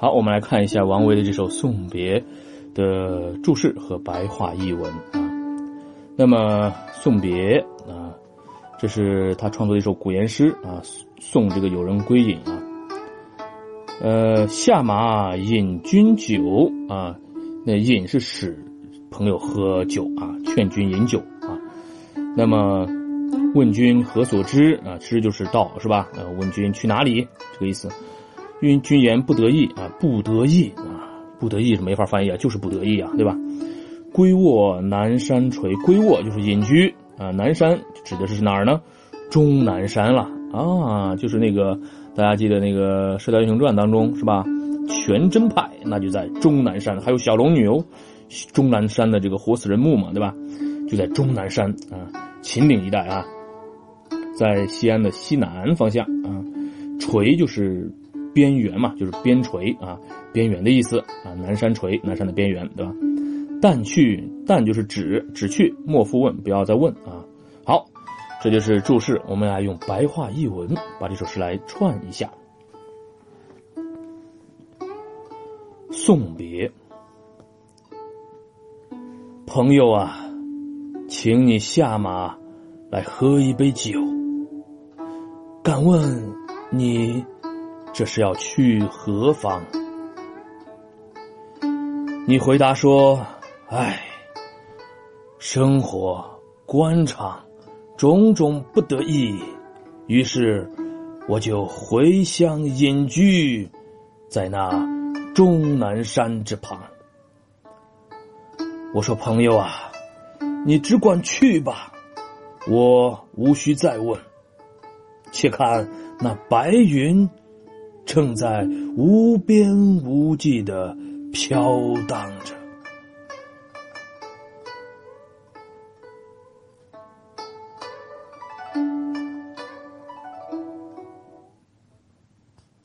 好，我们来看一下王维的这首《送别》的注释和白话译文啊。那么，《送别》啊，这是他创作的一首古言诗啊，送这个友人归隐啊。呃，下马饮君酒啊，那饮是使朋友喝酒啊，劝君饮酒啊。那么，问君何所知啊？知就是道是吧？呃，问君去哪里？这个意思。因君言不得意啊，不得意啊，不得意是没法翻译啊，就是不得意啊，对吧？归卧南山陲，归卧就是隐居啊，南山指的是哪儿呢？终南山了啊，就是那个大家记得那个《射雕英雄传》当中是吧？全真派那就在终南山，还有小龙女哦，终南山的这个活死人墓嘛，对吧？就在终南山啊，秦岭一带啊，在西安的西南方向啊，陲就是。边缘嘛，就是边陲啊，边缘的意思啊。南山陲，南山的边缘，对吧？但去，但就是指，指去，莫复问，不要再问啊。好，这就是注释。我们来用白话译文把这首诗来串一下。送别，朋友啊，请你下马来喝一杯酒。敢问你？这是要去何方？你回答说：“唉，生活官场种种不得意，于是我就回乡隐居，在那终南山之旁。”我说：“朋友啊，你只管去吧，我无需再问。且看那白云。”正在无边无际的飘荡着。